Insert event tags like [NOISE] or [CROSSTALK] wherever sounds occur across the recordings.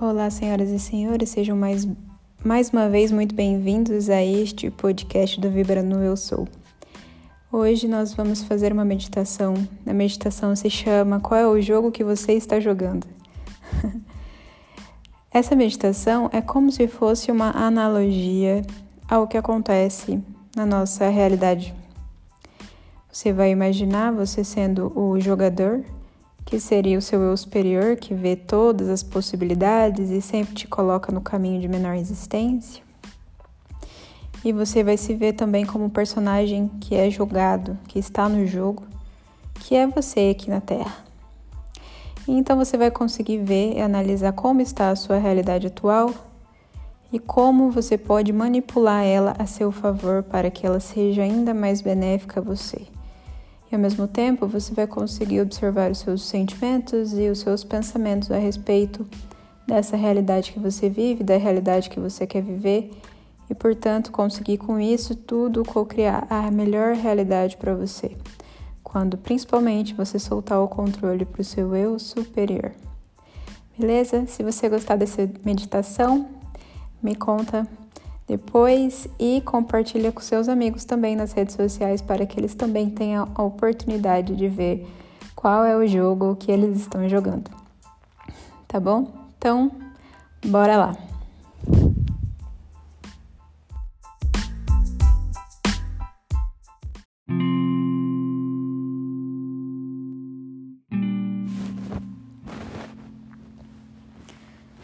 Olá, senhoras e senhores, sejam mais, mais uma vez muito bem-vindos a este podcast do Vibra no Eu Sou. Hoje nós vamos fazer uma meditação. A meditação se chama Qual é o jogo que você está jogando? [LAUGHS] Essa meditação é como se fosse uma analogia ao que acontece na nossa realidade. Você vai imaginar você sendo o jogador que seria o seu eu superior, que vê todas as possibilidades e sempre te coloca no caminho de menor existência. E você vai se ver também como um personagem que é jogado, que está no jogo, que é você aqui na Terra. E então você vai conseguir ver e analisar como está a sua realidade atual e como você pode manipular ela a seu favor para que ela seja ainda mais benéfica a você. E ao mesmo tempo, você vai conseguir observar os seus sentimentos e os seus pensamentos a respeito dessa realidade que você vive, da realidade que você quer viver, e portanto conseguir com isso tudo co-criar a melhor realidade para você, quando principalmente você soltar o controle para o seu eu superior. Beleza? Se você gostar dessa meditação, me conta depois e compartilha com seus amigos também nas redes sociais para que eles também tenham a oportunidade de ver qual é o jogo que eles estão jogando. Tá bom? Então, bora lá.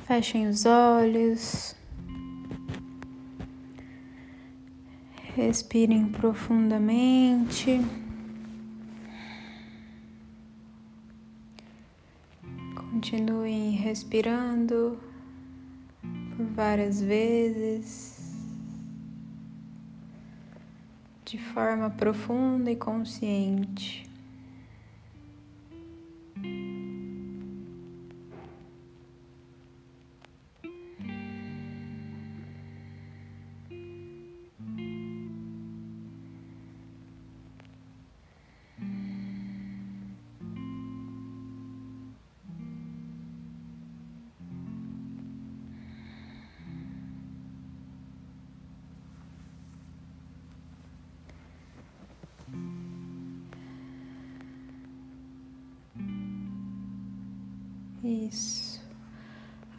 Fechem os olhos. Respirem profundamente. Continuem respirando por várias vezes, de forma profunda e consciente. Isso.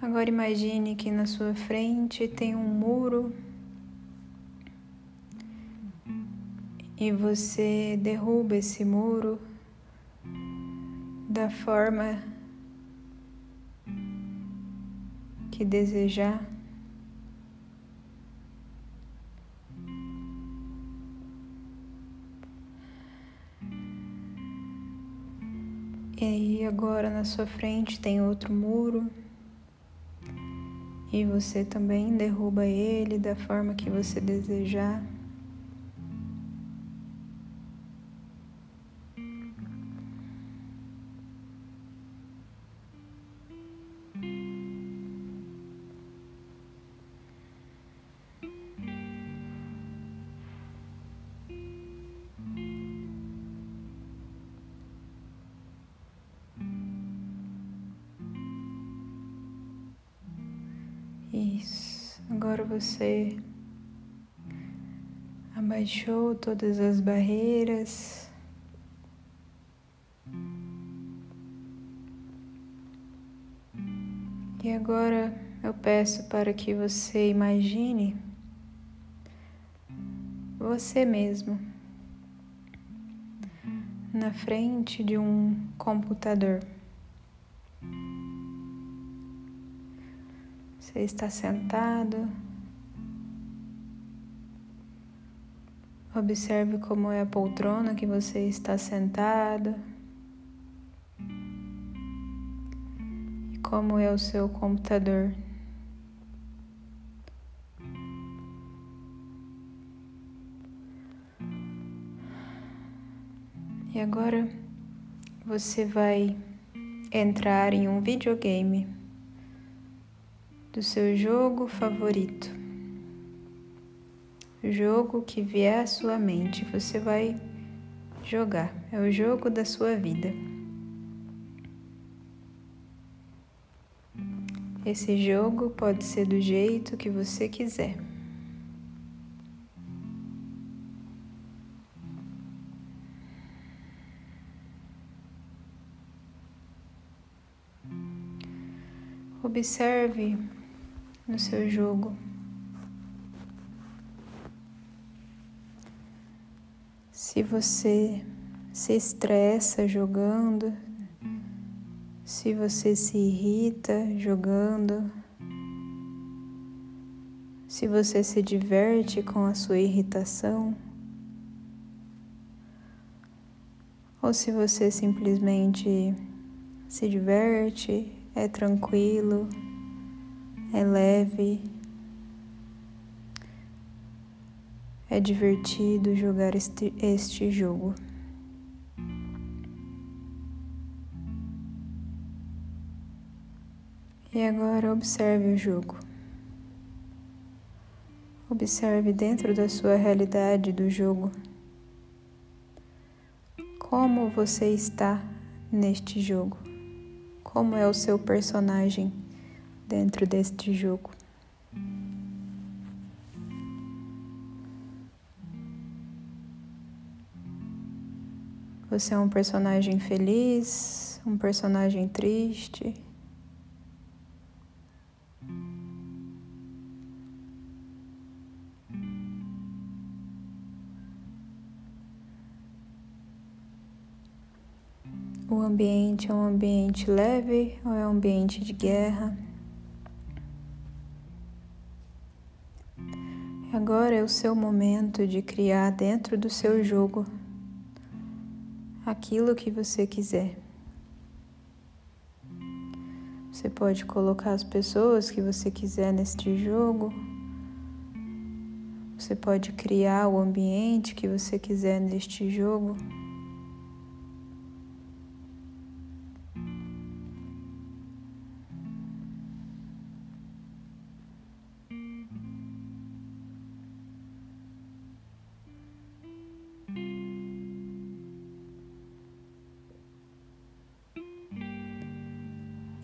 Agora imagine que na sua frente tem um muro e você derruba esse muro da forma que desejar. E aí agora na sua frente tem outro muro. E você também derruba ele da forma que você desejar. Isso. Agora você abaixou todas as barreiras. E agora eu peço para que você imagine você mesmo na frente de um computador. Você está sentado. Observe como é a poltrona que você está sentado. E como é o seu computador. E agora você vai entrar em um videogame do seu jogo favorito. O jogo que vier à sua mente, você vai jogar. É o jogo da sua vida. Esse jogo pode ser do jeito que você quiser. Observe no seu jogo. Se você se estressa jogando, se você se irrita jogando, se você se diverte com a sua irritação, ou se você simplesmente se diverte, é tranquilo, é leve, é divertido jogar este, este jogo. E agora observe o jogo. Observe dentro da sua realidade do jogo como você está neste jogo. Como é o seu personagem dentro deste jogo? Você é um personagem feliz, um personagem triste? O ambiente é um ambiente leve ou é um ambiente de guerra? Agora é o seu momento de criar dentro do seu jogo aquilo que você quiser. Você pode colocar as pessoas que você quiser neste jogo. Você pode criar o ambiente que você quiser neste jogo.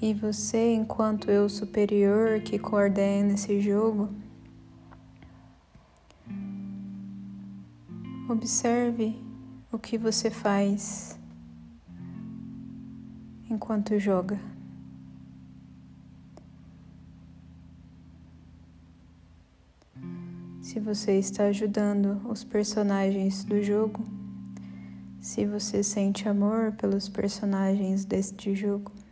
E você, enquanto eu superior que coordena esse jogo, observe o que você faz enquanto joga. Se você está ajudando os personagens do jogo, se você sente amor pelos personagens deste jogo.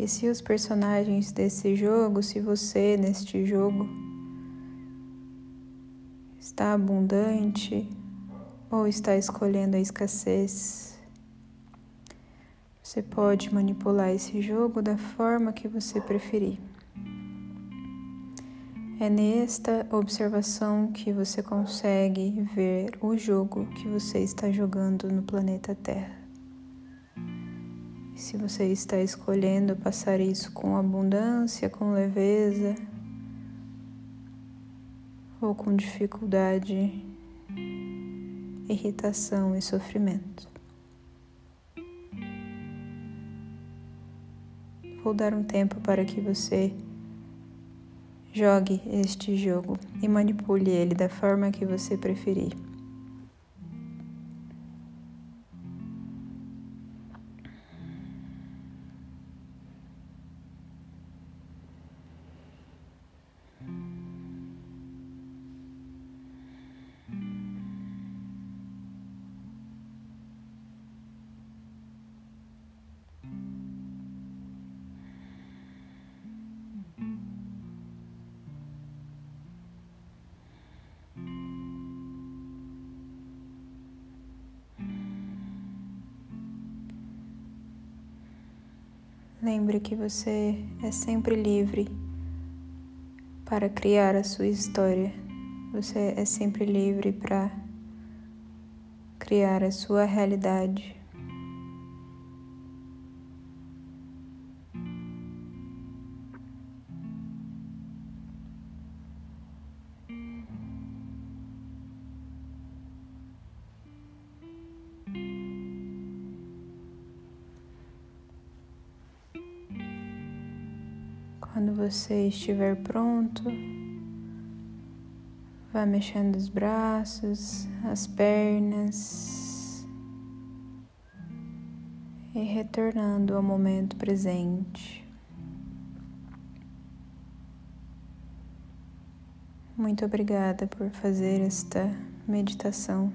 E se os personagens desse jogo, se você neste jogo está abundante ou está escolhendo a escassez, você pode manipular esse jogo da forma que você preferir. É nesta observação que você consegue ver o jogo que você está jogando no planeta Terra. Se você está escolhendo passar isso com abundância, com leveza ou com dificuldade, irritação e sofrimento. Vou dar um tempo para que você jogue este jogo e manipule ele da forma que você preferir. Lembre que você é sempre livre para criar a sua história. Você é sempre livre para criar a sua realidade. Quando você estiver pronto, vá mexendo os braços, as pernas e retornando ao momento presente. Muito obrigada por fazer esta meditação.